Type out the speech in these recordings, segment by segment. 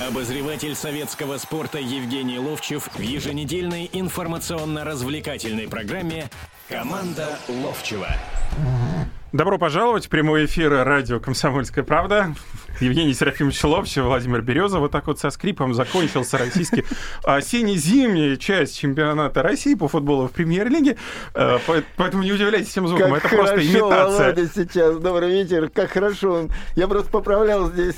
Обозреватель советского спорта Евгений Ловчев в еженедельной информационно-развлекательной программе «Команда Ловчева». Добро пожаловать в прямой эфир радио «Комсомольская правда». Евгений Серафимович Ловчев, Владимир Береза. Вот так вот со скрипом закончился российский осенне-зимняя часть чемпионата России по футболу в премьер-лиге. Э, поэтому не удивляйтесь тем звуком, как это просто имитация. Володя сейчас, добрый вечер, как хорошо. Я просто поправлял здесь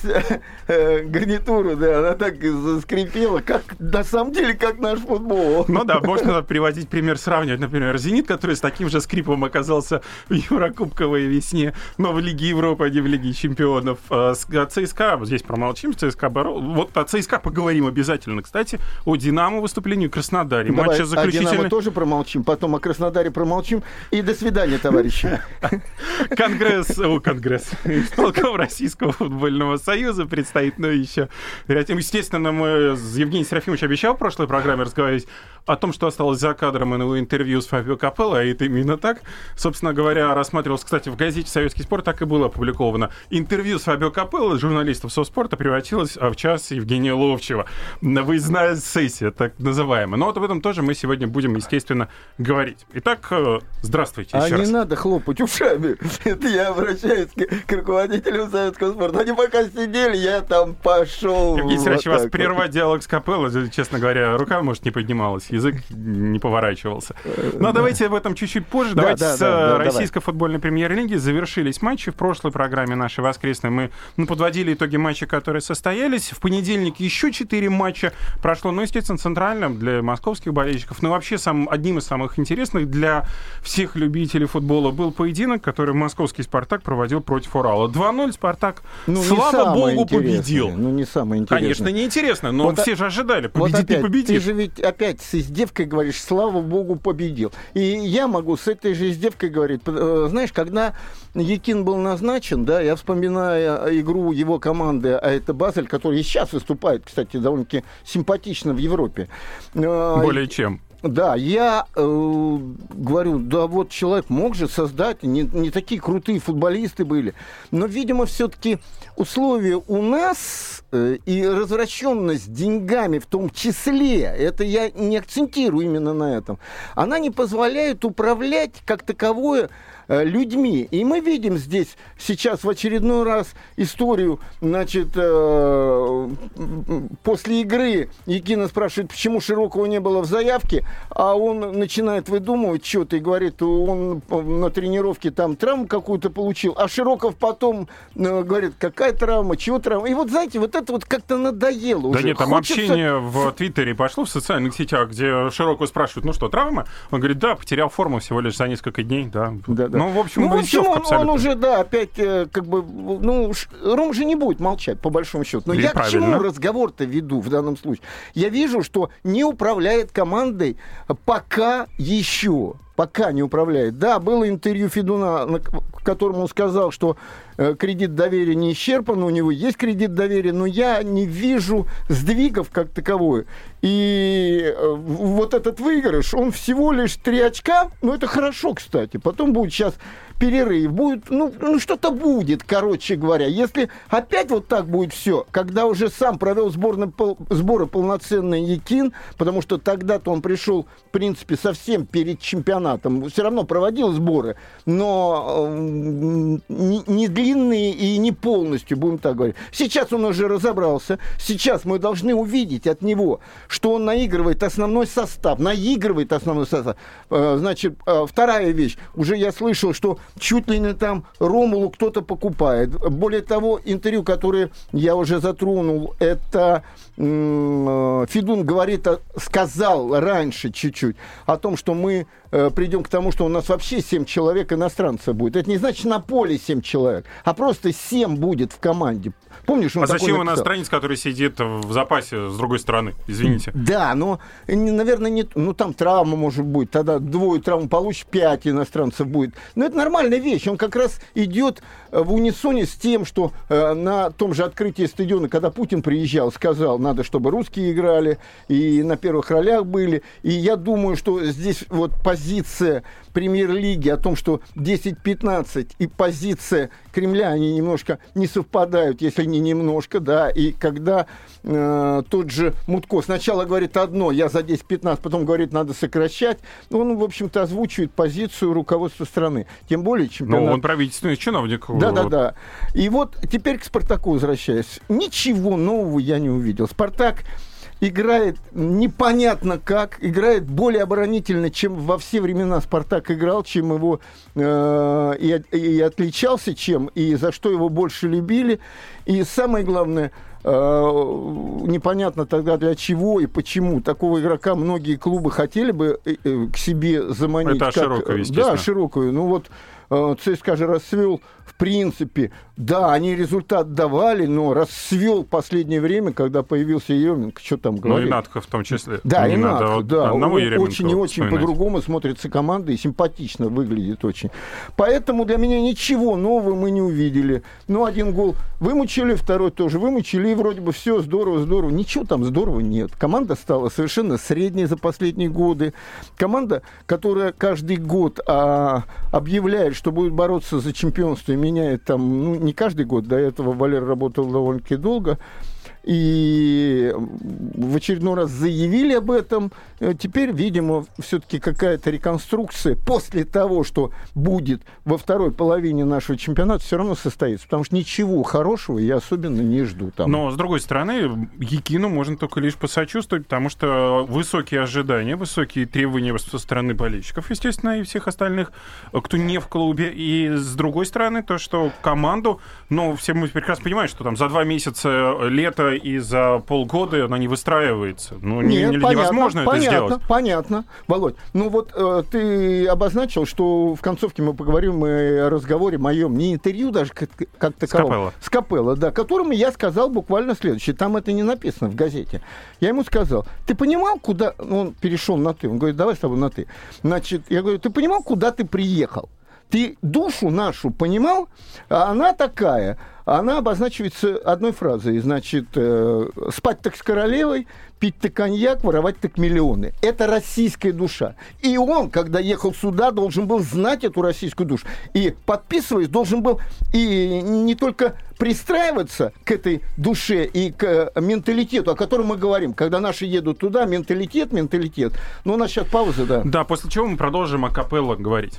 э, гарнитуру, да, она так заскрипела, как на самом деле, как наш футбол. Ну да, можно приводить пример, сравнивать, например, «Зенит», который с таким же скрипом оказался в Еврокубковой весне, но в Лиге Европы, а не в Лиге Чемпионов. Э, ЦСКА, здесь промолчим, ЦСКА борол. Вот о ЦСКА поговорим обязательно, кстати, о Динамо выступлении в Краснодаре. Давай, Матча заключительный... о Динамо тоже промолчим, потом о Краснодаре промолчим. И до свидания, товарищи. Конгресс, о, Конгресс, исполком Российского футбольного союза предстоит, но еще. Естественно, мы с Евгением Серафимовичем обещал в прошлой программе разговаривать о том, что осталось за кадром и интервью с Фабио Капелло, а это именно так. Собственно говоря, рассматривалось, кстати, в газете «Советский спорт» так и было опубликовано. Интервью с Фабио Капелло журналистов Совспорта превратилось в час Евгения Ловчева. Выездная сессия, так называемая. Но вот об этом тоже мы сегодня будем, естественно, говорить. Итак, э, здравствуйте а не раз. надо хлопать ушами. Это я обращаюсь к, к руководителю Советского спорта. Они пока сидели, я там пошел. Евгений вот Сергеевич, вас вот. прервать диалог с Капелло, честно говоря, рука, может, не поднималась, язык не поворачивался. Но да. давайте об этом чуть-чуть позже. Да, давайте да, с да, российской футбольной премьер-лиги завершились матчи. В прошлой программе нашей воскресной мы ну, подводили итоги матчей, которые состоялись. В понедельник еще четыре матча прошло. Ну, естественно, центральным для московских болельщиков. Но вообще сам, одним из самых интересных для всех любителей футбола был поединок, который московский «Спартак» проводил против Урала. 2-0 «Спартак», ну, слава богу, победил. Ну, не самое интересное. Конечно, неинтересно, но вот, все же ожидали. Победит, вот опять, не победит. Ты же ведь опять с издевкой говоришь, слава богу, победил. И я могу с этой же издевкой говорить. Э, знаешь, когда Якин был назначен, да, я вспоминаю игру его команды, а это Базель, который сейчас выступает, кстати, довольно-таки симпатично в Европе. Э, Более чем. Да, я э, говорю, да вот человек мог же создать, не, не такие крутые футболисты были, но, видимо, все-таки условия у нас э, и развращенность деньгами в том числе, это я не акцентирую именно на этом, она не позволяет управлять как таковое людьми. И мы видим здесь сейчас в очередной раз историю, значит, э, после игры Якина спрашивает, почему Широкого не было в заявке, а он начинает выдумывать что-то и говорит, он на тренировке там травму какую-то получил, а Широков потом э, говорит, какая травма, чего травма. И вот, знаете, вот это вот как-то надоело уже. Да нет, там Хочется... общение в Твиттере пошло, в социальных сетях, где Широкого спрашивают, ну что, травма? Он говорит, да, потерял форму всего лишь за несколько дней, да. да, да. Ну, в общем, ну, в общем он, он уже, да, опять, э, как бы, ну, Ром же не будет молчать, по большому счету. Но И я правильно. к чему разговор-то веду в данном случае? Я вижу, что не управляет командой пока еще пока не управляет. Да, было интервью Федуна, в котором он сказал, что э, кредит доверия не исчерпан, у него есть кредит доверия, но я не вижу сдвигов как таковой. И э, вот этот выигрыш, он всего лишь три очка, ну это хорошо, кстати. Потом будет сейчас перерыв, будет, ну, ну что-то будет, короче говоря. Если опять вот так будет все, когда уже сам провел сборный, пол, сборы полноценный Якин, потому что тогда-то он пришел, в принципе, совсем перед чемпионатом, все равно проводил сборы, но э, не, не длинные и не полностью, будем так говорить. Сейчас он уже разобрался, сейчас мы должны увидеть от него, что он наигрывает основной состав, наигрывает основной состав. Э, значит, э, вторая вещь, уже я слышал, что чуть ли не там Ромулу кто-то покупает. Более того, интервью, которое я уже затронул, это Федун говорит, сказал раньше чуть-чуть о том, что мы э, придем к тому, что у нас вообще 7 человек иностранцев будет. Это не значит на поле 7 человек, а просто 7 будет в команде. Помнишь, он а зачем иностранец, который сидит в запасе с другой стороны? Извините. Да, но, наверное, не, ну там травма может быть, тогда двое травм получишь, пять иностранцев будет. Но это нормальная вещь, он как раз идет э, в унисоне с тем, что э, на том же открытии стадиона, когда Путин приезжал, сказал, надо, чтобы русские играли, и на первых ролях были. И я думаю, что здесь вот позиция премьер-лиги о том, что 10-15 и позиция Кремля, они немножко не совпадают, если не немножко, да, и когда э, тот же Мутко сначала говорит одно, я за 10-15, потом говорит, надо сокращать, ну, он, в общем-то, озвучивает позицию руководства страны. Тем более чемпионат... Ну, он правительственный чиновник. Да-да-да. И вот теперь к «Спартаку» возвращаясь. Ничего нового я не увидел. «Спартак» играет непонятно как, играет более оборонительно, чем во все времена Спартак играл, чем его э, и, и отличался, чем и за что его больше любили. И самое главное, э, непонятно тогда для чего и почему такого игрока многие клубы хотели бы э, э к себе заманить. Это как, широкую, Да, широкую. Ну вот ЦСКА же расцвел принципе, да, они результат давали, но расцвел последнее время, когда появился Еременко, что там говорить? Ну и Натко в том числе. Да, ну, и Натко, да. Одного очень и очень по-другому смотрится команда и симпатично выглядит очень. Поэтому для меня ничего нового мы не увидели. Ну, один гол вымучили, второй тоже вымучили, и вроде бы все здорово, здорово. Ничего там здорово нет. Команда стала совершенно средней за последние годы. Команда, которая каждый год а, объявляет, что будет бороться за чемпионство меняет там, ну, не каждый год, до этого Валер работал довольно-таки долго, и в очередной раз заявили об этом. Э, теперь, видимо, все-таки какая-то реконструкция после того, что будет во второй половине нашего чемпионата, все равно состоится. Потому что ничего хорошего я особенно не жду там. Но, с другой стороны, Якину можно только лишь посочувствовать, потому что высокие ожидания, высокие требования со стороны болельщиков, естественно, и всех остальных, кто не в клубе. И, с другой стороны, то, что команду, ну, все мы прекрасно понимаем, что там за два месяца лета и за полгода она не выстраивается. Ну, Нет, не, понятно, невозможно понятно, это сделать. Понятно, Володь. Ну вот э, ты обозначил, что в концовке мы поговорим о разговоре моем, не интервью даже как, как таковом. С Капелло, да, которому я сказал буквально следующее. Там это не написано в газете. Я ему сказал, ты понимал, куда... Ну, он перешел на ты. Он говорит, давай с тобой на ты. Значит, я говорю, ты понимал, куда ты приехал? Ты душу нашу понимал? А она такая – она обозначивается одной фразой. Значит, э, спать так с королевой, пить так коньяк, воровать так миллионы. Это российская душа. И он, когда ехал сюда, должен был знать эту российскую душу. И подписываясь, должен был и не только пристраиваться к этой душе и к менталитету, о котором мы говорим. Когда наши едут туда, менталитет, менталитет. Но у нас сейчас пауза, да. Да, после чего мы продолжим о капелло говорить.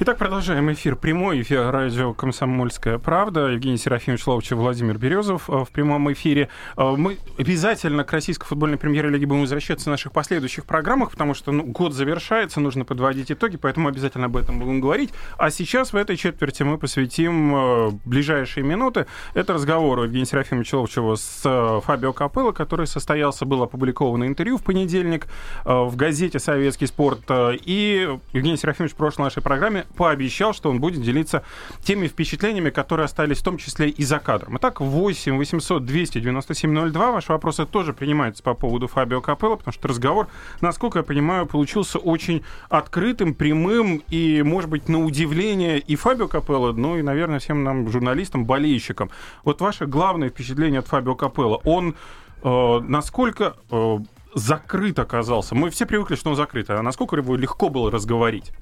Итак, продолжаем эфир. Прямой эфир радио «Комсомольская правда». Евгений Серафимович Ловчев, Владимир Березов э, в прямом эфире. Э, мы обязательно к российской футбольной премьер-лиге будем возвращаться в наших последующих программах, потому что ну, год завершается, нужно подводить итоги, поэтому обязательно об этом будем говорить. А сейчас в этой четверти мы посвятим э, ближайшие минуты. Это разговор Евгения Серафимовича Ловчева с Фабио Капелло, который состоялся, было опубликовано интервью в понедельник в газете «Советский спорт». И Евгений Серафимович в прошлой нашей программе пообещал, что он будет делиться теми впечатлениями, которые остались в том числе и за кадром. Итак, 8 800 297 02. Ваши вопросы тоже принимаются по поводу Фабио Капелло, потому что разговор, насколько я понимаю, получился очень открытым, прямым и, может быть, на удивление и Фабио Капелло, ну и, наверное, всем нам, журналистам, болельщикам. Вот ваше главное впечатление от Фабио Капелло, он э, насколько э, закрыт оказался? Мы все привыкли, что он закрыт, а насколько его легко было разговорить?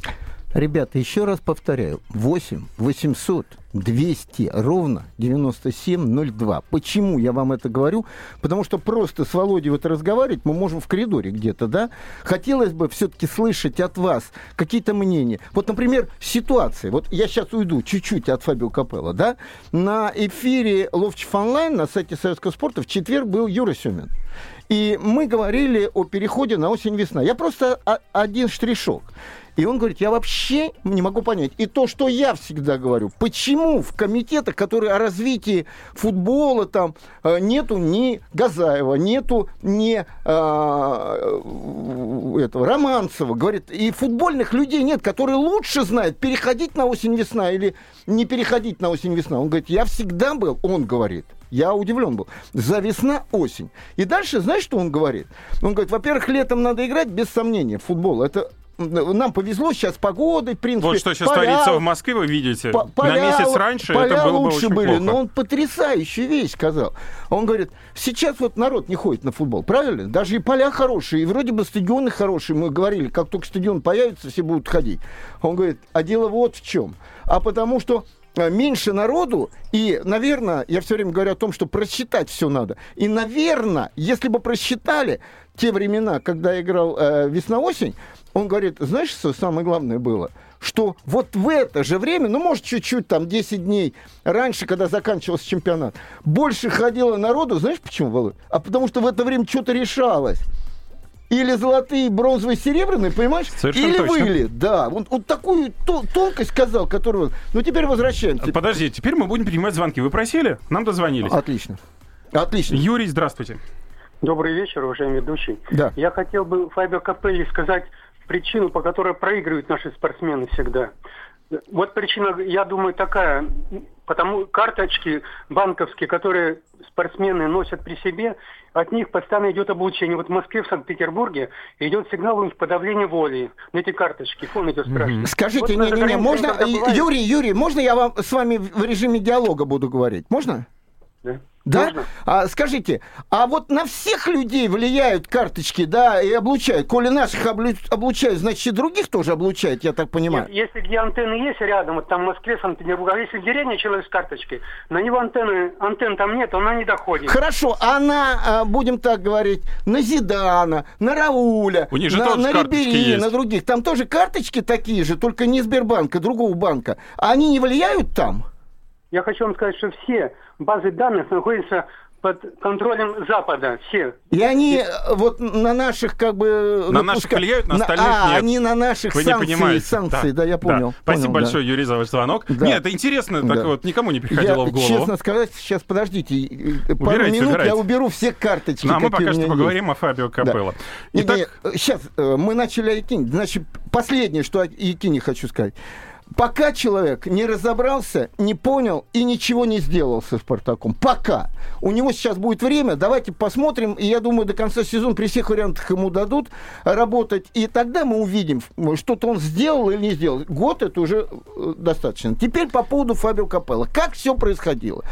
Ребята, еще раз повторяю, 8 800 200 ровно 9702. Почему я вам это говорю? Потому что просто с Володей вот разговаривать мы можем в коридоре где-то, да? Хотелось бы все-таки слышать от вас какие-то мнения. Вот, например, ситуация. Вот я сейчас уйду чуть-чуть от Фабио Капелла, да? На эфире Ловчев онлайн на сайте Советского спорта в четверг был Юра Семин. И мы говорили о переходе на осень-весна. Я просто один штришок. И он говорит, я вообще не могу понять. И то, что я всегда говорю, почему в комитетах, которые о развитии футбола, там э, нету ни Газаева, нету ни э, этого Романцева, говорит, и футбольных людей нет, которые лучше знают, переходить на осень-весна или не переходить на осень-весна. Он говорит, я всегда был, он говорит, я удивлен был. За весна-осень. И дальше, знаешь, что он говорит? Он говорит, во-первых, летом надо играть, без сомнения, в футбол. Это нам повезло сейчас погодой, в принципе. Вот что сейчас поля, творится в Москве, вы видите. По, поля, На месяц раньше поля это было лучше бы очень были, плохо. но он потрясающую вещь сказал. Он говорит, сейчас вот народ не ходит на футбол, правильно? Даже и поля хорошие, и вроде бы стадионы хорошие. Мы говорили, как только стадион появится, все будут ходить. Он говорит, а дело вот в чем. А потому что Э, меньше народу, и, наверное, я все время говорю о том, что просчитать все надо. И, наверное, если бы просчитали те времена, когда я играл э, весна-осень, он говорит, знаешь, что самое главное было? Что вот в это же время, ну, может, чуть-чуть, там, 10 дней раньше, когда заканчивался чемпионат, больше ходило народу, знаешь, почему, Володь? А потому что в это время что-то решалось или золотые, бронзовые, серебряные, понимаешь? Совершенно или точно. выли, да. Вот, вот такую то, тонкость сказал, которую... Ну, теперь возвращаемся. Подожди, теперь мы будем принимать звонки. Вы просили? Нам дозвонились. Отлично. Отлично. Юрий, здравствуйте. Добрый вечер, уважаемый ведущий. Да. Я хотел бы Фабио Капелли сказать причину, по которой проигрывают наши спортсмены всегда. Вот причина, я думаю, такая. Потому карточки банковские, которые спортсмены носят при себе, от них постоянно идет облучение. Вот в Москве, в Санкт-Петербурге идет сигнал их подавления воли на эти карточки. Помните, спрашивают. Скажите, Вот не-не-не, на можно... границе, когда Юрий, Юрий, можно я вам с вами в режиме диалога буду говорить? Можно? Да? Да? Можно? А, скажите, а вот на всех людей влияют карточки, да, и облучают? Коли наших облю- облучают, значит, и других тоже облучают, я так понимаю. Нет, если где антенны есть рядом, вот там в Москве, Санкт-Петербурге, а если в деревне человек с карточкой, на него антенны, антенн там нет, она не доходит. Хорошо, а на, а, будем так говорить, на Зидана, на Рауля, У них же на, тоже на карточки Рибери, на других, там тоже карточки такие же, только не Сбербанка, другого банка. Они не влияют там? Я хочу вам сказать, что все базы данных находятся под контролем Запада, все. И они э, вот на наших как бы... На ну, наших влияют, на остальных а, нет. они на наших Вы не санкции, понимаете. санкции, да, я понял. Спасибо понял, да. большое, Юрий, за ваш звонок. Да. Нет, это интересно, Да. так вот никому не приходило я, в голову. честно сказать, сейчас подождите, э, пару Убирайте, минут убирайте. я уберу все карточки, Ну, а мы пока что есть. поговорим о Фабио Капелло. Не, Итак, не, сейчас мы начали о Якине. Значит, последнее, что о Якине хочу сказать. Пока человек не разобрался, не понял и ничего не сделал со Спартаком. Пока. У него сейчас будет время, давайте посмотрим. И я думаю, до конца сезона при всех вариантах ему дадут работать. И тогда мы увидим, что-то он сделал или не сделал. Год это уже э, достаточно. Теперь по поводу Фабио Капелла. Как все происходило?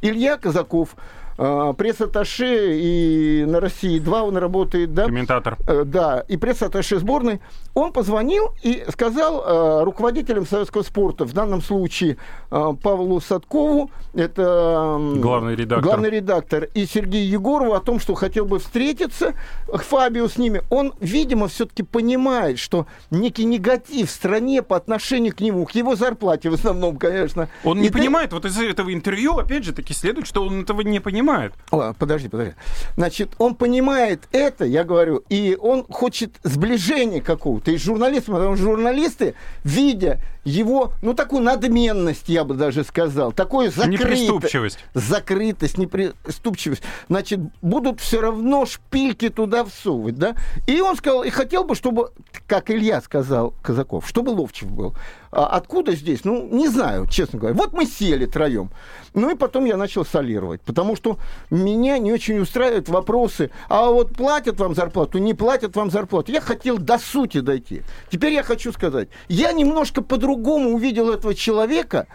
Илья Казаков, пресс-атташе и на России 2 он работает, да? комментатор. Э, Да, и пресс-атташе сборной, он позвонил и сказал э, руководителям советского спорта, в данном случае э, Павлу Садкову, это Главный редактор. главный редактор, и Сергею Егорову о том, что хотел бы встретиться, Фабио с ними. Он, видимо, все-таки понимает, что некий негатив в стране по отношению к нему, к его зарплате в основном, конечно. Он И не ты- понимает, вот из этого интервью, опять же, таки следует, что он этого не понимает. О, подожди, подожди. Значит, он понимает это, я говорю, и он хочет сближения какого-то. И с журналистами, потому что журналисты, видя его, ну, такую надменность, я бы даже сказал, такую закрытость. Неприступчивость. Закрытость, неприступчивость. Значит, будут все равно шпильки туда всовывать, да? И он сказал, и хотел бы, чтобы, как Илья сказал, Казаков, чтобы Ловчев был. А откуда здесь? Ну, не знаю, честно говоря. Вот мы сели троем. Ну и потом я начал солировать, потому что меня не очень устраивают вопросы, а вот платят вам зарплату, не платят вам зарплату. Я хотел до сути дойти. Теперь я хочу сказать, я немножко по-другому увидел этого человека.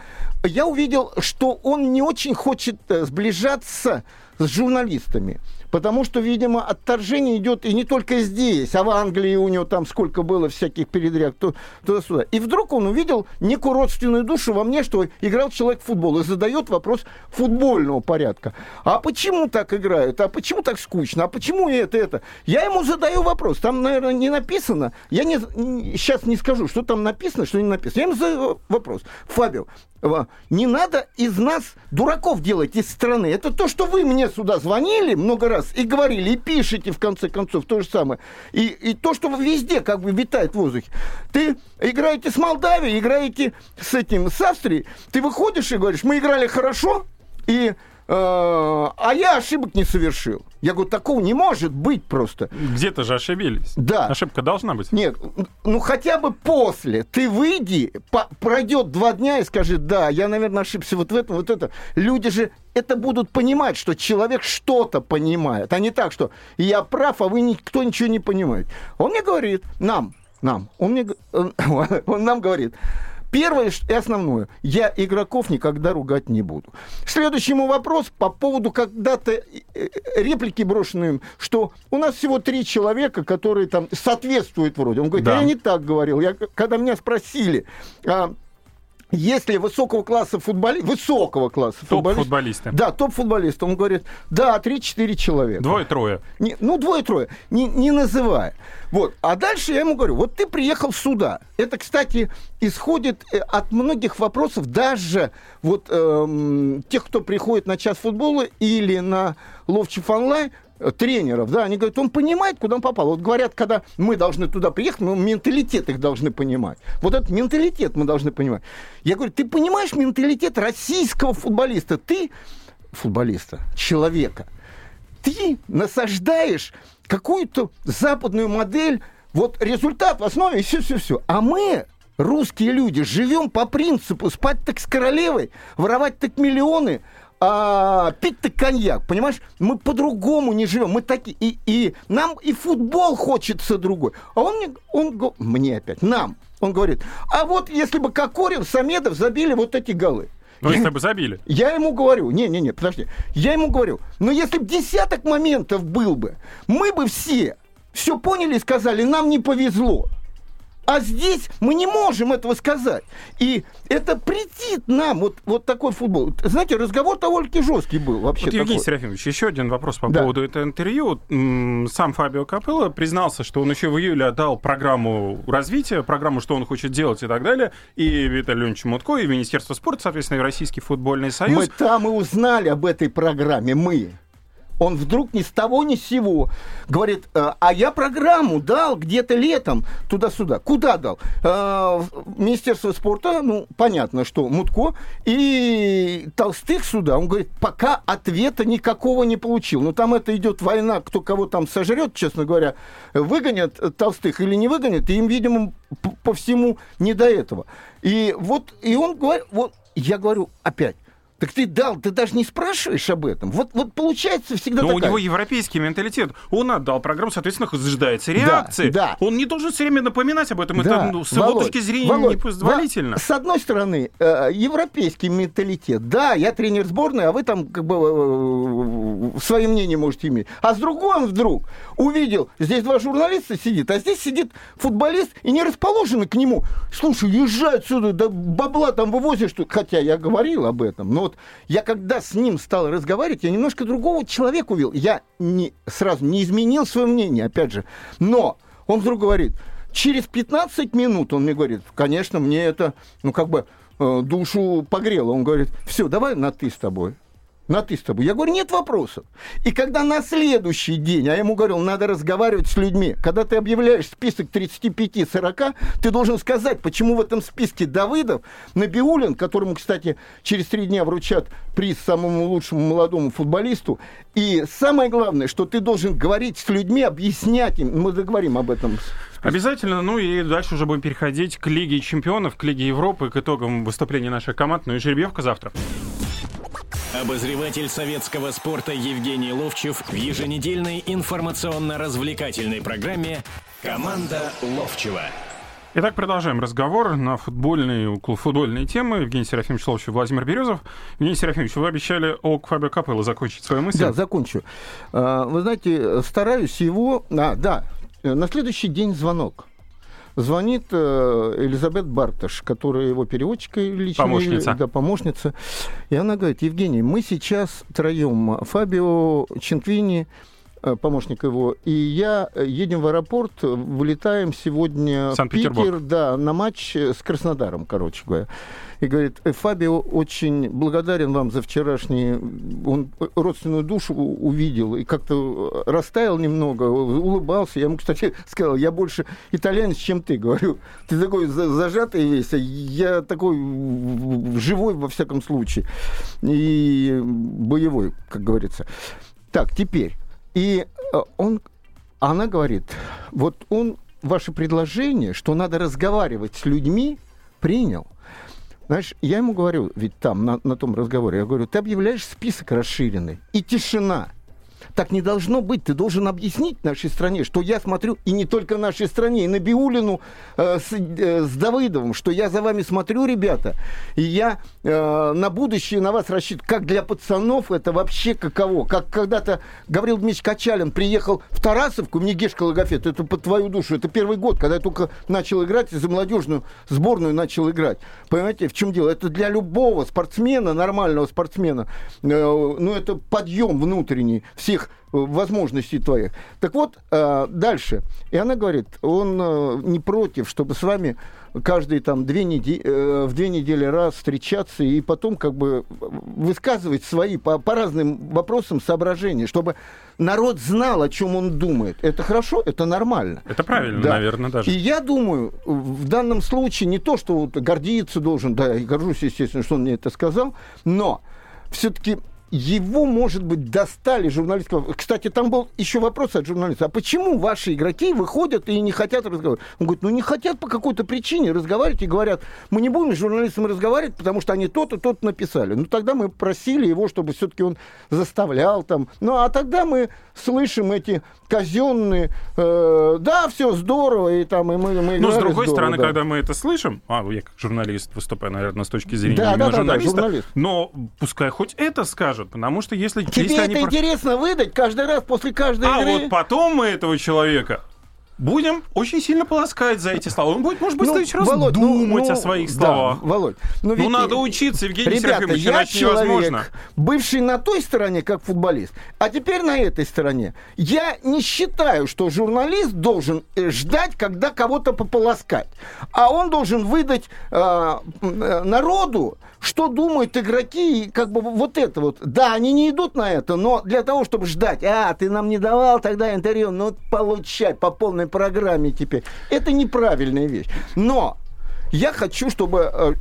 Я увидел, что он не очень хочет э, сближаться с журналистами. Потому что, видимо, отторжение идет и не только здесь, а в Англии у него там сколько было всяких передряг туда-сюда. И вдруг он увидел некую родственную душу во мне, что играл человек в футбол, и задает вопрос футбольного порядка. А почему так играют? А почему так скучно? А почему это, это? Я ему задаю вопрос. Там, наверное, не написано. Я не, сейчас не скажу, что там написано, что не написано. Я ему задаю вопрос. Фабио, не надо из нас дураков делать из страны. Это то, что вы мне сюда звонили много раз и говорили, и пишете, в конце концов, то же самое. И, и то, что везде как бы витает в воздухе. Ты играете с Молдавией, играете с этим, с Австрией, ты выходишь и говоришь, мы играли хорошо, и а я ошибок не совершил. Я говорю, такого не может быть просто. Где-то же ошибились. Да. Ошибка должна быть. Нет, ну хотя бы после. Ты выйди, по- пройдет два дня и скажи, да, я, наверное, ошибся вот в этом, вот это. Люди же это будут понимать, что человек что-то понимает, а не так, что я прав, а вы никто ничего не понимаете. Он мне говорит, нам, нам. Он, мне, он, он нам говорит, Первое и основное, я игроков никогда ругать не буду. Следующий ему вопрос по поводу когда-то э, э, реплики брошенные, что у нас всего три человека, которые там соответствуют вроде. Он говорит, да. я не так говорил. Я, когда меня спросили, а, если высокого класса футболист, высокого класса топ-футболиста. Да, топ-футболиста. Он говорит, да, 3-4 человека. Двое-трое. Не, ну, двое-трое, не, не называя. Вот. А дальше я ему говорю, вот ты приехал сюда. Это, кстати, исходит э, от многих вопросов, даже вот эм, тех, кто приходит на час футбола или на Ловчев онлайн, тренеров, да, они говорят, он понимает, куда он попал. Вот говорят, когда мы должны туда приехать, мы менталитет их должны понимать. Вот этот менталитет мы должны понимать. Я говорю, ты понимаешь менталитет российского футболиста? Ты, футболиста, человека, ты насаждаешь какую-то западную модель, вот результат в основе, и все-все-все. А мы, русские люди, живем по принципу спать так с королевой, воровать так миллионы, а, пить-то коньяк, понимаешь? Мы по-другому не живем. Мы такие. И, и нам и футбол хочется другой. А он мне, он, мне опять, нам, он говорит, а вот если бы Кокорин, Самедов забили вот эти голы. Ну, если бы забили. Я ему говорю, не-не-не, подожди, я ему говорю, но если бы десяток моментов был бы, мы бы все все поняли и сказали, нам не повезло. А здесь мы не можем этого сказать. И это претит нам, вот, вот такой футбол. Знаете, разговор довольно-таки жесткий был вообще. Вот, Евгений Серафимович, еще один вопрос по да. поводу этого интервью. Сам Фабио Капелло признался, что он еще в июле отдал программу развития, программу, что он хочет делать и так далее. И Виталий Леонидович Мутко, и Министерство спорта, соответственно, и Российский футбольный союз. Мы там и узнали об этой программе, мы он вдруг ни с того ни с сего говорит, «Э, а я программу дал где-то летом туда-сюда. Куда дал? Э, Министерство спорта, ну, понятно, что Мутко, и Толстых сюда. Он говорит, пока ответа никакого не получил. Но там это идет война, кто кого там сожрет, честно говоря, выгонят Толстых или не выгонят, и им, видимо, по всему не до этого. И вот, и он говорит, вот, я говорю опять, так ты дал, ты даже не спрашиваешь об этом. Вот, вот получается всегда Но такая... у него европейский менталитет. Он отдал программу, соответственно, ожидается реакции. Да, да. Он не должен все время напоминать об этом. Да. Это ну, с Володь, его точки зрения Володь, непозволительно. С одной стороны, э, европейский менталитет. Да, я тренер сборной, а вы там как бы э, свое мнение можете иметь. А с другой он вдруг увидел, здесь два журналиста сидит, а здесь сидит футболист и не расположены к нему. Слушай, езжай отсюда, да бабла там вывозишь. Хотя я говорил об этом, но вот я когда с ним стал разговаривать, я немножко другого человека увидел. Я не, сразу не изменил свое мнение, опять же. Но он вдруг говорит, через 15 минут, он мне говорит, конечно, мне это, ну, как бы, э, душу погрело. Он говорит, все, давай на ты с тобой на ты с тобой. Я говорю, нет вопросов. И когда на следующий день, а я ему говорил, надо разговаривать с людьми, когда ты объявляешь список 35-40, ты должен сказать, почему в этом списке Давыдов, Набиулин, которому, кстати, через три дня вручат приз самому лучшему молодому футболисту, и самое главное, что ты должен говорить с людьми, объяснять им, мы заговорим об этом Обязательно. Ну и дальше уже будем переходить к Лиге чемпионов, к Лиге Европы, к итогам выступления наших команд. Ну и жеребьевка завтра. Обозреватель советского спорта Евгений Ловчев в еженедельной информационно-развлекательной программе «Команда Ловчева». Итак, продолжаем разговор на футбольные, около футбольные темы. Евгений Серафимович Ловчев, Владимир Березов. Евгений Серафимович, вы обещали о Фабио Капелло закончить свою мысль. Да, закончу. А, вы знаете, стараюсь его... А, да, на следующий день звонок звонит э, Элизабет Барташ, которая его переводчика лично. Помощница. Да, помощница. И она говорит, Евгений, мы сейчас троем, Фабио Чинквини, помощник его, и я едем в аэропорт, вылетаем сегодня в Питер, да, на матч с Краснодаром, короче говоря и говорит, «Э, Фабио очень благодарен вам за вчерашний, он родственную душу увидел и как-то растаял немного, улыбался. Я ему, кстати, сказал, я больше итальянец, чем ты, говорю. Ты такой зажатый весь, а я такой живой во всяком случае и боевой, как говорится. Так, теперь. И э, он, она говорит, вот он ваше предложение, что надо разговаривать с людьми, принял. Знаешь, я ему говорю, ведь там, на, на том разговоре, я говорю, ты объявляешь список расширенный, и тишина. Так не должно быть. Ты должен объяснить нашей стране, что я смотрю, и не только нашей стране, и на Биулину э, с, э, с Давыдовым, что я за вами смотрю, ребята, и я э, на будущее на вас рассчитываю. Как для пацанов это вообще каково? Как когда-то Гаврил Дмитриевич Качалин приехал в Тарасовку, мне Гешка Логофет, это по твою душу, это первый год, когда я только начал играть, и за молодежную сборную начал играть. Понимаете, в чем дело? Это для любого спортсмена, нормального спортсмена, э, ну, это подъем внутренний всех возможностей твоих. Так вот, э, дальше. И она говорит, он э, не против, чтобы с вами каждые там две недели, э, в две недели раз встречаться и потом как бы высказывать свои по, по разным вопросам соображения, чтобы народ знал, о чем он думает. Это хорошо, это нормально. Это правильно, да. наверное, даже. И я думаю, в данном случае не то, что вот гордиться должен, да, и горжусь, естественно, что он мне это сказал, но все-таки его, может быть, достали журналистского... Кстати, там был еще вопрос от журналиста. А почему ваши игроки выходят и не хотят разговаривать? Он говорит, ну не хотят по какой-то причине разговаривать и говорят, мы не будем с журналистами разговаривать, потому что они то-то, то-то написали. Ну тогда мы просили его, чтобы все-таки он заставлял там. Ну а тогда мы слышим эти казенные, э, да, все здорово, и там и мы, мы Ну, с другой здорово, стороны, да. когда мы это слышим, а, я как журналист выступаю, наверное, с точки зрения да, да, журналиста, да, журналист. но пускай хоть это скажет, потому что если... Тебе если это они... интересно выдать каждый раз после каждой а игры? А вот потом мы этого человека будем очень сильно полоскать за эти слова. Он будет, может быть, ну, следующий раз Володь, ну, думать ну, о своих словах. Да, Володь, ну, ну ведь, ну надо учиться, Евгений ребята, Серафимович, я человек, невозможно. бывший на той стороне, как футболист, а теперь на этой стороне. Я не считаю, что журналист должен э, ждать, когда кого-то пополоскать. А он должен выдать э, народу, что думают игроки, как бы вот это вот. Да, они не идут на это, но для того, чтобы ждать, а, ты нам не давал тогда интервью, ну, получай по полной программе теперь. Это неправильная вещь. Но я хочу, чтобы э,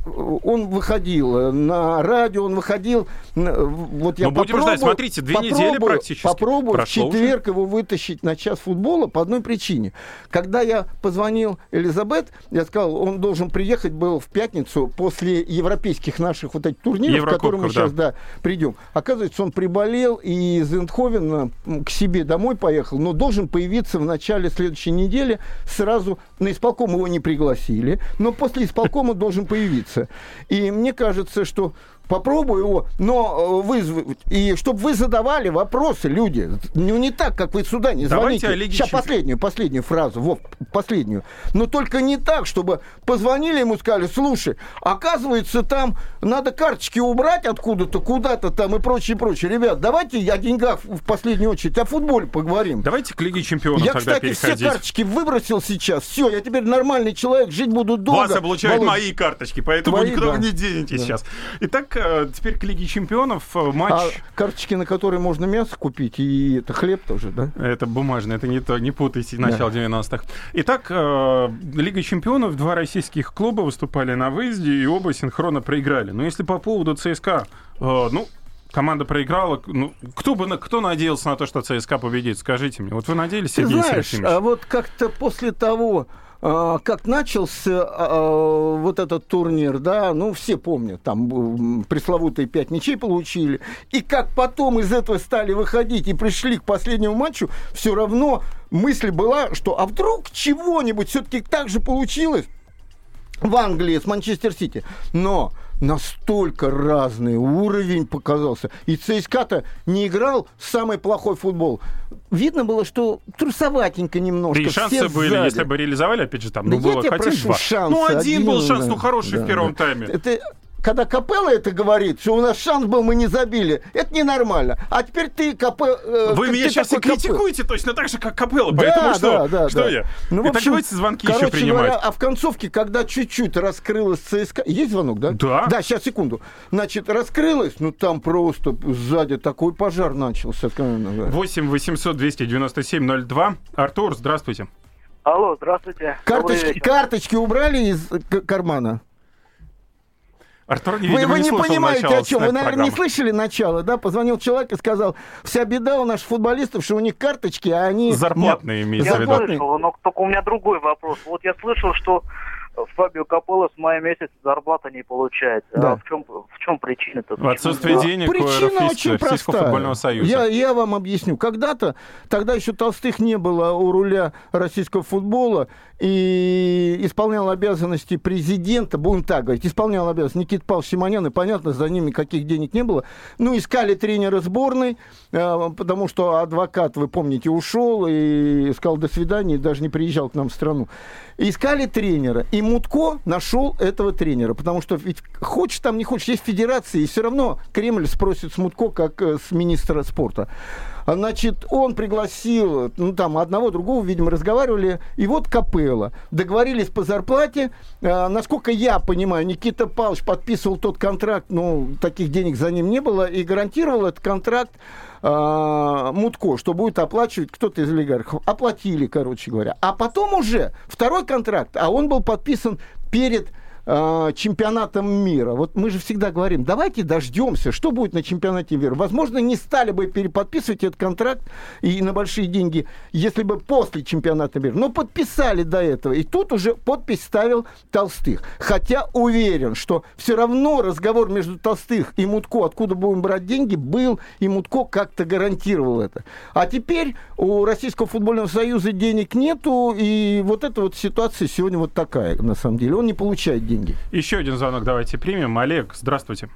он выходил э, на радио, он выходил. Вот я Мы будем ждать. Смотрите, две недели практически. Попробую в четверг уже. его вытащить на час футбола по одной причине. Когда я позвонил Элизабет, я сказал, он должен приехать был в пятницу после европейских наших вот этих турниров, к которым мы да. сейчас да, придем. Оказывается, он приболел и из Эндховена к себе домой поехал, но должен появиться в начале следующей недели. Сразу на исполком его не пригласили, но после исполкома должен появиться. И мне кажется, что попробую его, но э, вызвать, и чтобы вы задавали вопросы, люди. Ну, не так, как вы сюда не звоните. Давайте Сейчас последнюю, последнюю фразу, Вов, последнюю. Но только не так, чтобы позвонили ему, сказали, слушай, оказывается, там надо карточки убрать откуда-то, куда-то там и прочее, прочее. Ребят, давайте о деньгах в последнюю очередь, о футболе поговорим. Давайте к Лиге Чемпионов Я, тогда кстати, переходить. все карточки выбросил сейчас. Все, я теперь нормальный человек, жить буду долго. Вас облучают Володь. мои карточки, поэтому Твои, никуда да. вы не денете да. сейчас. Итак, Э, теперь к Лиге Чемпионов э, матч... А карточки, на которые можно мясо купить, и это хлеб тоже, да? Это бумажный, это не то, не путайте, начало да. 90-х. Итак, э, Лига Чемпионов, два российских клуба выступали на выезде, и оба синхронно проиграли. Но если по поводу ЦСКА, ну, команда проиграла. Ну, кто бы кто надеялся на то, что ЦСКА победит? Скажите мне. Вот вы надеялись, Сергей Ты знаешь, Серафимович? а вот как-то после того, как начался а, а, вот этот турнир, да, ну, все помнят, там пресловутые пять мячей получили, и как потом из этого стали выходить и пришли к последнему матчу, все равно мысль была, что а вдруг чего-нибудь все-таки так же получилось в Англии с Манчестер Сити. Но настолько разный уровень показался. И ЦСКА-то не играл самый плохой футбол. Видно было, что трусоватенько немножко. И шансы были, сзади. если бы реализовали, опять же, там, ну, да было хотя два. Шансы, ну, один, один был шанс, ну, хороший да, в первом да. тайме. Это когда Капелла это говорит, что у нас шанс был, мы не забили, это ненормально. А теперь ты Капелла... Э, Вы меня сейчас и критикуете Капелла. точно так же, как Капелла, да, поэтому что? Да, да, что да. я? Ну, Итак, общем, давайте звонки еще принимать. Говоря, а в концовке, когда чуть-чуть раскрылась ЦСКА... Есть звонок, да? Да. Да, сейчас, секунду. Значит, раскрылась, ну там просто сзади такой пожар начался. 8 800 297 02. Артур, здравствуйте. Алло, здравствуйте. Карточки, карточки убрали из кармана? Артур, не, видимо, вы, вы не, не понимаете, о чем. Вы, наверное, программы. не слышали начало, да? Позвонил человек и сказал, вся беда у наших футболистов, что у них карточки, а они... Зарплатные, имеется в виду. Я слышал, но только у меня другой вопрос. Вот я слышал, что Фабио Капелло с мая месяца зарплата не получает. А да. А в чем, в чем причина-то? В отсутствии денег Причина очень простая. футбольного союза. Я, я вам объясню. Когда-то, тогда еще Толстых не было у руля российского футбола, и исполнял обязанности президента, будем так говорить, исполнял обязанности Никита Павлович Симонян, и понятно, за ними каких денег не было. Ну, искали тренера сборной, э, потому что адвокат, вы помните, ушел и сказал до свидания, и даже не приезжал к нам в страну. Искали тренера, и Мутко нашел этого тренера, потому что ведь хочешь там, не хочешь, есть федерации, и все равно Кремль спросит с Мутко, как э, с министра спорта. Значит, он пригласил, ну, там, одного, другого, видимо, разговаривали. И вот Капелла. Договорились по зарплате. А, насколько я понимаю, Никита Павлович подписывал тот контракт, ну, таких денег за ним не было, и гарантировал этот контракт а, Мутко, что будет оплачивать кто-то из олигархов. Оплатили, короче говоря. А потом уже второй контракт, а он был подписан перед э, чемпионатом мира. Вот мы же всегда говорим, давайте дождемся, что будет на чемпионате мира. Возможно, не стали бы переподписывать этот контракт и на большие деньги, если бы после чемпионата мира. Но подписали до этого. И тут уже подпись ставил Толстых. Хотя уверен, что все равно разговор между Толстых и Мутко, откуда будем брать деньги, был, и Мутко как-то гарантировал это. А теперь у Российского футбольного союза денег нету, и вот эта вот ситуация сегодня вот такая, на самом деле. Он не получает денег деньги. Еще один звонок давайте примем. Олег, здравствуйте.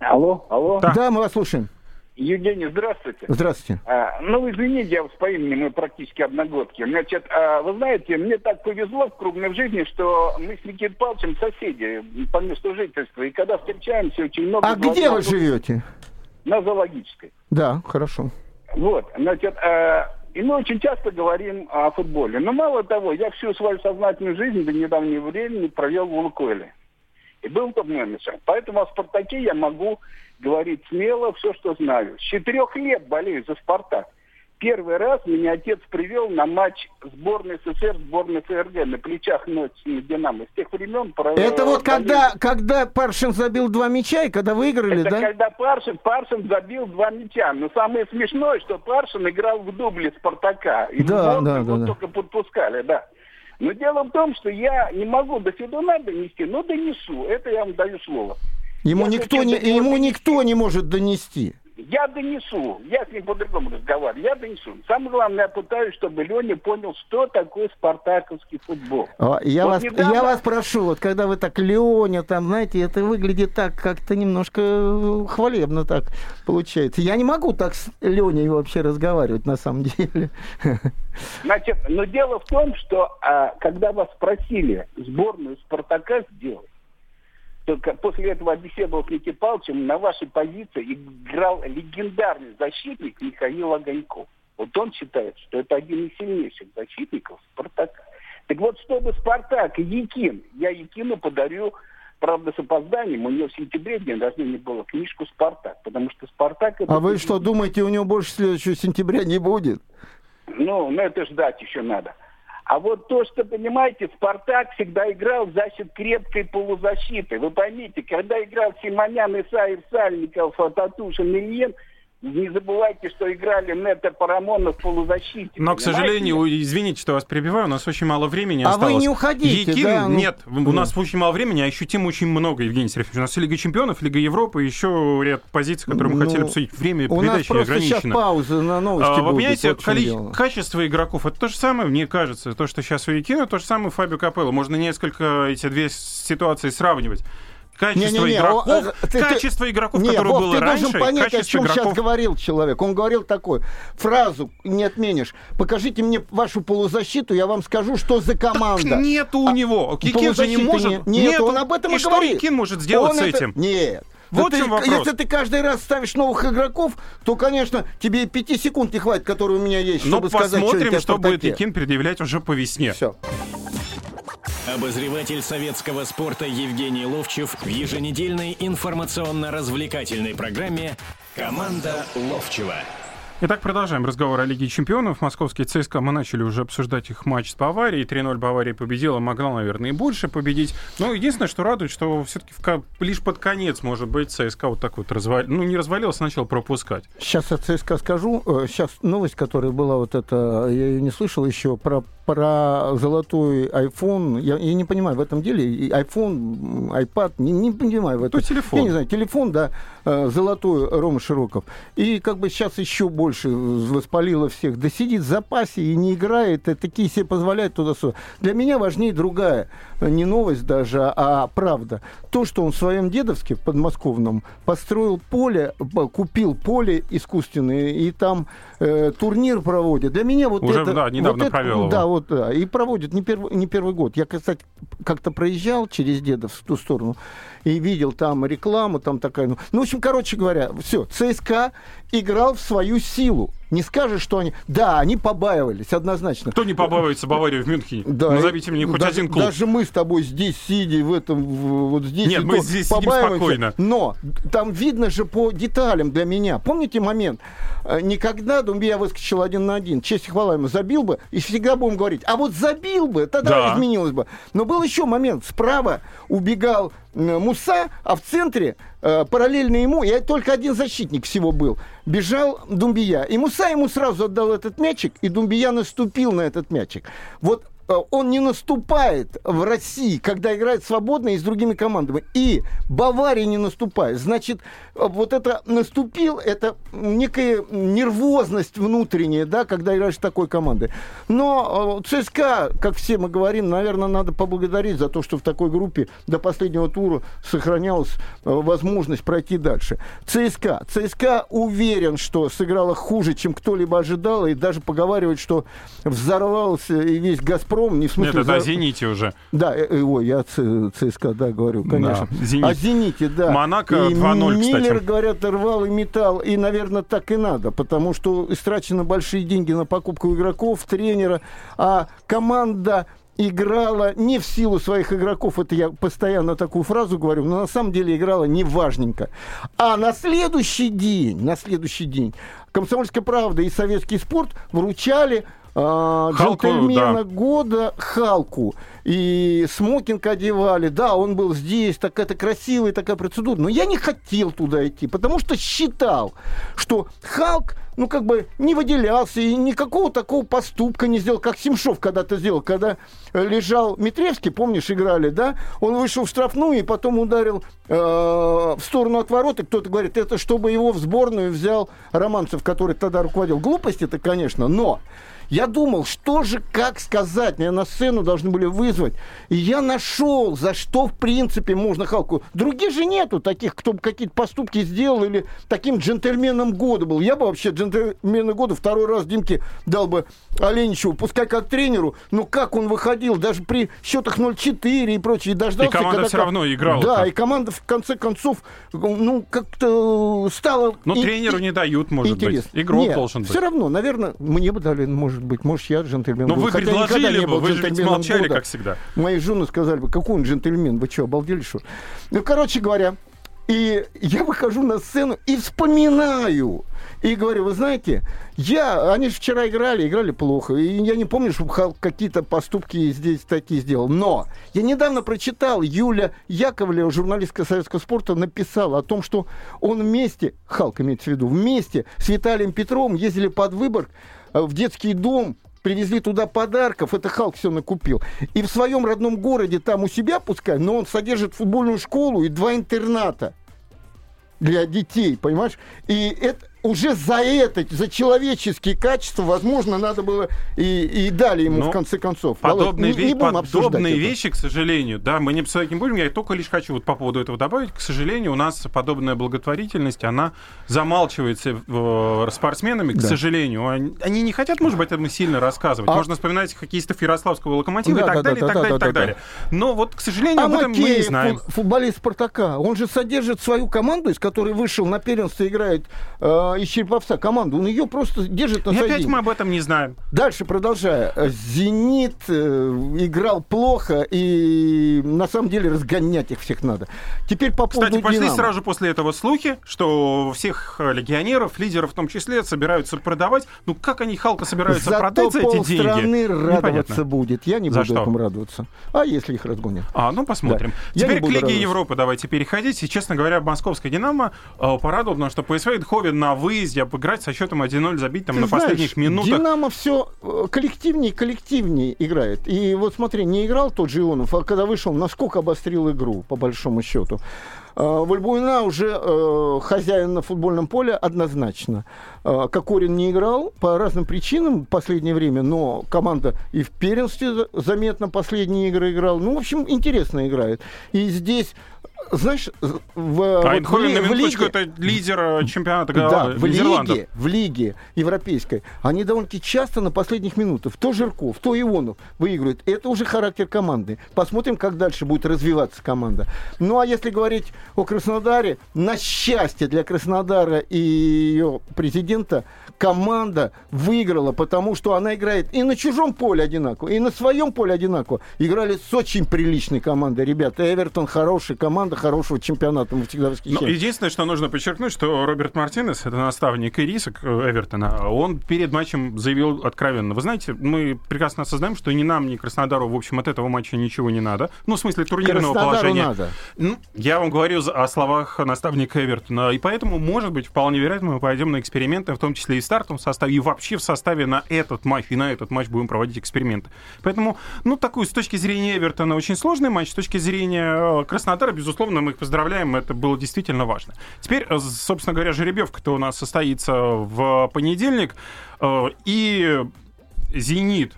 Алло, алло. Да, да мы вас слушаем. Евгений, здравствуйте. Здравствуйте. А, ну, извините, я вас по имени, мы практически одногодки. Значит, а, вы знаете, мне так повезло в крупной жизни, что мы с Никитой Павловичем соседи по месту жительства. И когда встречаемся, очень много... А где вы живете? На зоологической. Да, хорошо. Вот, значит, а, и мы очень часто говорим о футболе. Но мало того, я всю свою сознательную жизнь до недавнего времени провел в Лукойле. И был топ-менеджером. Поэтому о «Спартаке» я могу говорить смело все, что знаю. С четырех лет болею за «Спартак». Первый раз меня отец привел на матч сборной СССР, сборной ФРГ на плечах ночи Динамо. С тех времен... Это вот когда, когда Паршин забил два мяча и когда выиграли, Это да? когда Паршин, Паршин забил два мяча. Но самое смешное, что Паршин играл в дубле Спартака. И да, да, да, да. только подпускали, да. Но дело в том, что я не могу до Федуна донести, но донесу. Это я вам даю слово. Ему, никто не, ему никто не может донести. Я донесу. Я с ним по-другому разговариваю. Я донесу. Самое главное, я пытаюсь, чтобы Леня понял, что такое спартаковский футбол. О, я, вот вас, недавно... я вас прошу, вот когда вы так Леня, там, знаете, это выглядит так как-то немножко э, хвалебно так получается. Я не могу так с Леней вообще разговаривать на самом деле. Значит, но дело в том, что а, когда вас просили сборную Спартака сделать, только после этого беседовал с Никитой Павловичем, на вашей позиции играл легендарный защитник Михаил Огоньков. Вот он считает, что это один из сильнейших защитников Спартака. Так вот, чтобы Спартак и Якин, я Якину подарю, правда, с опозданием, у него в сентябре день рождения было книжку «Спартак», потому что «Спартак» это... А вы что, думаете, у него больше следующего сентября не будет? Ну, ну это ждать еще надо. А вот то, что, понимаете, Спартак всегда играл за счет крепкой полузащиты. Вы поймите, когда играл Симонян, Исаев, Сальников, Татушин, Ильин – не забывайте, что играли Нета Парамонов в полузащите. Но, к сожалению, извините, что вас перебиваю, у нас очень мало времени а осталось. А вы не уходите, Якин, да? Ну... Нет, у нас очень мало времени, а ощутимо очень много, Евгений Сергеевич. У нас Лига Чемпионов, Лига Европы, еще ряд позиций, которые мы ну, хотели обсудить. Время у передачи нас ограничено. сейчас пауза на новости а, Вы понимаете, вот коли... качество игроков, это то же самое, мне кажется. То, что сейчас у Якина, то же самое у Фабио Капелло. Можно несколько эти две ситуации сравнивать. Качество не, не, не, игроков, э, ты, качество игроков, не, которое Вов, было ты раньше, должен понять, о чем игроков... сейчас говорил человек. Он говорил такой фразу, не отменишь. Покажите мне вашу полузащиту, я вам скажу, что за команда. Так нету у а, него. Кикин же не может. Нет, нет он об этом и, и что говорит. Кикин может сделать он с это... этим? Нет. Вот да ты, вопрос. Если ты каждый раз ставишь новых игроков, то, конечно, тебе пяти секунд не хватит, которые у меня есть, Но чтобы сказать, посмотрим, что, что будет Якин предъявлять уже по весне. Все. Обозреватель советского спорта Евгений Ловчев в еженедельной информационно-развлекательной программе «Команда Ловчева». Итак, продолжаем разговор о Лиге чемпионов. Московский ЦСКА, мы начали уже обсуждать их матч с Баварией. 3-0 Бавария победила, могла, наверное, и больше победить. Но единственное, что радует, что все-таки лишь под конец, может быть, ЦСКА вот так вот развалился. Ну, не развалился, начал пропускать. Сейчас о ЦСКА скажу. Сейчас э, новость, которая была вот эта, я ее не слышал еще, про про золотой iPhone, я, я не понимаю в этом деле, iPhone, iPad, не, не понимаю в этом. То телефон. Я не знаю, телефон, да, э, золотой Рома Широков. И как бы сейчас еще больше воспалило всех. Да сидит в запасе и не играет, и такие себе позволяют туда-сюда. Для меня важнее другая, не новость даже, а правда. То, что он в своем дедовске в подмосковном построил поле, купил поле искусственное, и там э, турнир проводит. Для меня вот Уже, это... да, недавно вот провел это, Да, вот, да. И проводит не первый, не первый год. Я, кстати, как-то проезжал через Дедов в ту сторону и видел там рекламу, там такая... Ну, ну в общем, короче говоря, все, ЦСКА играл в свою силу. Не скажешь, что они... Да, они побаивались, однозначно. Кто не побаивается Баварию в Мюнхене? Да, Назовите мне хоть даже, один клуб. Даже мы с тобой здесь, сидя в этом, вот здесь... Нет, мы здесь сидим спокойно. Но там видно же по деталям для меня. Помните момент? Э, никогда Думбия выскочил один на один. Честь и хвала ему. Забил бы, и всегда будем говорить. А вот забил бы, тогда да. изменилось бы. Но был еще момент. Справа убегал Муса, а в центре э, параллельно ему, и только один защитник всего был, бежал Думбия. И Муса ему сразу отдал этот мячик, и Думбия наступил на этот мячик. Вот он не наступает в России, когда играет свободно и с другими командами. И Бавария не наступает. Значит, э, вот это наступил, это некая нервозность внутренняя, да, когда играешь с такой командой. Но э, ЦСКА, как все мы говорим, наверное, надо поблагодарить за то, что в такой группе до последнего тура сохранялась возможность пройти дальше. ЦСКА. ЦСКА уверен, что сыграла хуже, чем кто-либо ожидал, и даже поговаривает, что взорвался и весь Газпром «Газпром», не в смысле... Нет, это за... о «Зените» уже. Да, э, э, ой, я ЦСКА, да, говорю, конечно. Да, «Зенит». О «Зените», да. «Монако» 2-0, кстати. Миллер, говорят, рвал и металл, и, наверное, так и надо, потому что истрачены большие деньги на покупку игроков, тренера, а команда играла не в силу своих игроков, это я постоянно такую фразу говорю, но на самом деле играла не важненько. А на следующий день, на следующий день «Комсомольская правда» и «Советский спорт» вручали а, Халку, джентльмена да. года Халку. И смокинг одевали. Да, он был здесь, такая-то красивая такая процедура. Но я не хотел туда идти, потому что считал, что Халк ну, как бы не выделялся и никакого такого поступка не сделал, как Семшов когда-то сделал, когда лежал Митревский, помнишь, играли, да? Он вышел в штрафную и потом ударил э, в сторону от ворот, и кто-то говорит, это чтобы его в сборную взял Романцев, который тогда руководил. Глупость это, конечно, но я думал, что же, как сказать, меня на сцену должны были вызвать. И я нашел, за что, в принципе, можно Халку. Других же нету таких, кто бы какие-то поступки сделал или таким джентльменом года был. Я бы вообще джентльмена года второй раз Димке дал бы Оленичеву, пускай как тренеру, но как он выходил, даже при счетах 0-4 и прочее, дождался. И команда когда, все равно играла. Да, так. и команда в конце концов, ну, как-то стала... Ну, тренеру не дают, может интересно. быть. Игрок Нет, должен быть. все равно, наверное, мне бы дали, может быть, может, я джентльмен. Ну, вы Хотя предложили бы, вы же молчали, года. как всегда. Мои жены сказали бы, какой он джентльмен, вы что, обалдели, что Ну, короче говоря, и я выхожу на сцену и вспоминаю. И говорю, вы знаете, я, они же вчера играли, играли плохо. И я не помню, чтобы какие-то поступки здесь такие сделал. Но я недавно прочитал, Юля Яковлева, журналистка советского спорта, написала о том, что он вместе, Халк имеется в виду, вместе с Виталием Петровым ездили под Выборг в детский дом привезли туда подарков, это Халк все накупил. И в своем родном городе, там у себя пускай, но он содержит футбольную школу и два интерната для детей, понимаешь? И это, уже за это, за человеческие качества, возможно, надо было и, и дали ему Но в конце концов. Подобные, Володь, не, не подобные вещи, это. к сожалению, да, мы не обсуждать не будем. Я только лишь хочу вот по поводу этого добавить. К сожалению, у нас подобная благотворительность, она замалчивается э, спортсменами, к да. сожалению. Они, не хотят, может быть, этому сильно рассказывать. А... Можно вспоминать хоккеистов Ярославского локомотива да, и так да, далее, да, и так да, далее, да, и так да, далее. Да. Но вот, к сожалению, а об этом Макеев, мы не знаем. Футболист Спартака, он же содержит свою команду, из которой вышел на первенство, играет э, из Череповца команду. Он ее просто держит на И опять мы об этом не знаем. Дальше, продолжая. «Зенит» э, играл плохо, и на самом деле разгонять их всех надо. Теперь по поводу Кстати, пошли «Динамо». сразу после этого слухи, что всех легионеров, лидеров в том числе, собираются продавать. Ну, как они Халка собираются Зато продать за эти деньги? страны радоваться Непонятно. будет. Я не за буду что? этому радоваться. А если их разгонят? А, ну посмотрим. Да. Теперь к Лиге Европы давайте переходить. И, честно говоря, московская «Динамо» э, порадовала, потому что ПСВ Эйндховен на выезде обыграть со счетом 1-0, забить там Ты на знаешь, последних минутах. Динамо все э, коллективнее коллективнее играет. И вот смотри, не играл тот же Ионов, а когда вышел, насколько обострил игру, по большому счету. А, Вальбуина уже э, хозяин на футбольном поле однозначно. Э, Кокорин не играл по разным причинам в последнее время, но команда и в первенстве заметно последние игры играл. Ну, в общем, интересно играет. И здесь знаешь, в, а вот, на в лиге... это лидер э, чемпионата да, в лиге, в лиге европейской они довольно-таки часто на последних минутах то Жирков, то Ионов выигрывают. Это уже характер команды. Посмотрим, как дальше будет развиваться команда. Ну, а если говорить о Краснодаре, на счастье для Краснодара и ее президента, команда выиграла, потому что она играет и на чужом поле одинаково, и на своем поле одинаково. Играли с очень приличной командой. Ребята, Эвертон хорошая команда, хорошего чемпионата. Мы всегда восхищаемся. Единственное, что нужно подчеркнуть, что Роберт Мартинес, это наставник Ирисок э, Эвертона, он перед матчем заявил откровенно. Вы знаете, мы прекрасно осознаем, что ни нам, ни Краснодару, в общем, от этого матча ничего не надо. Ну, в смысле турнирного положения. надо. Ну, я вам говорю о словах наставника Эвертона. И поэтому, может быть, вполне вероятно, мы пойдем на эксперименты, в том числе и в стартовом составе, и вообще в составе на этот матч, и на этот матч будем проводить эксперименты. Поэтому, ну, такую, с точки зрения Эвертона, очень сложный матч, с точки зрения э, Краснодара, безусловно, мы их поздравляем, это было действительно важно. Теперь, э, собственно говоря, жеребьевка-то у нас состоится в понедельник, э, и «Зенит»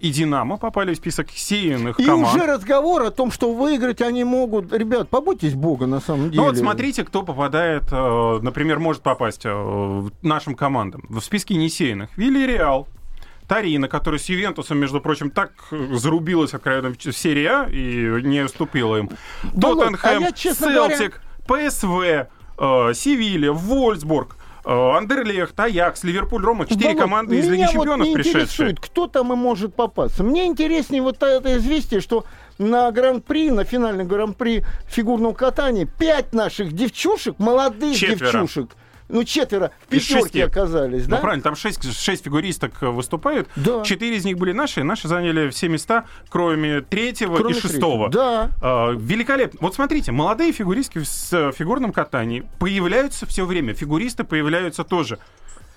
и «Динамо» попали в список сеянных и команд. И уже разговор о том, что выиграть они могут. Ребят, побойтесь Бога на самом деле. Ну вот смотрите, кто попадает, э, например, может попасть э, нашим командам. В списке несеянных. Вильяреал, Тарина, которая с Ювентусом, между прочим, так зарубилась откровенно в серии А и не уступила им. Тоттенхэм, а Селтик, говоря... ПСВ, э, Севилья, Вольсбург. Андерлехт, Аякс, Ливерпуль, Рома. Четыре команды из Лиги Чемпионов вот пришедшие. кто там и может попасться. Мне интереснее вот это известие, что на гран-при, на финальный гран-при фигурного катания пять наших девчушек, молодых Четверо. девчушек, ну, четверо в пятерке оказались, ну, да? Ну, правильно, там шесть, шесть фигуристок выступают. Да. Четыре из них были наши. Наши заняли все места, кроме третьего кроме и шестого. Третьего. Да. А, великолепно. Вот смотрите, молодые фигуристки в фигурном катании появляются все время. Фигуристы появляются тоже.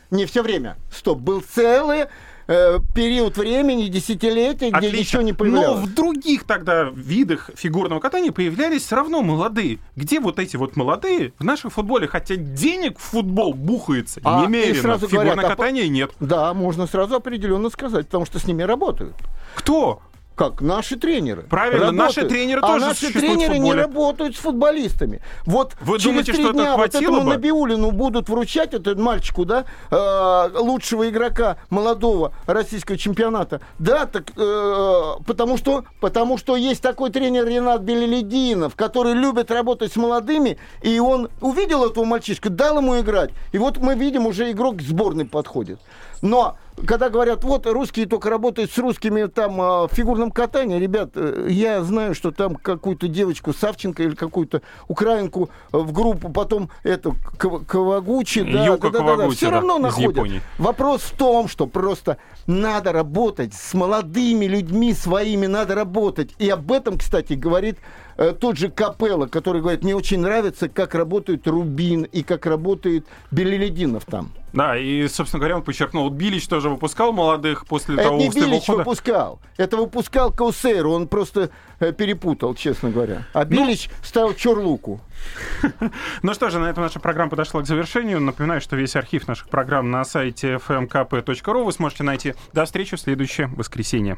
Не все время. Стоп, был целый э, период времени, десятилетия, где Отлично. ничего не появлялось. Но в других тогда видах фигурного катания появлялись все равно молодые. Где вот эти вот молодые в нашем футболе? Хотя денег в футбол бухается а, немерено. Сразу Фигурное говорят, катание а... нет. Да, можно сразу определенно сказать, потому что с ними работают. Кто? Как? Наши тренеры. Правильно, работают. наши тренеры а тоже наши тренеры не работают с футболистами. Вот Вы через думаете, три что дня вот этому бы? Набиулину будут вручать, этот мальчику, да, э, лучшего игрока молодого российского чемпионата. Да, так, э, потому, что, потому что есть такой тренер Ренат Белелединов, который любит работать с молодыми, и он увидел этого мальчишка, дал ему играть. И вот мы видим, уже игрок к сборной подходит. Но когда говорят, вот русские только работают с русскими там а, в фигурном катании, ребят, э, я знаю, что там какую-то девочку Савченко или какую-то украинку в группу, потом эту Кавагучи, да, Юка да, да, да, да, все равно находят. Вопрос в том, что просто надо работать с молодыми людьми своими, надо работать. И об этом, кстати, говорит э, тот же Капелла, который говорит, мне очень нравится, как работает Рубин и как работает Белелединов там. Да, и, собственно говоря, он подчеркнул, вот Билич тоже выпускал молодых после это того не Билич ухода. выпускал, это выпускал Каусейру, он просто э, перепутал, честно говоря. А ну... Билич ставил Чорлуку. Ну что же, на этом наша программа подошла к завершению. Напоминаю, что весь архив наших программ на сайте fmkp.ru вы сможете найти. До встречи в следующее воскресенье.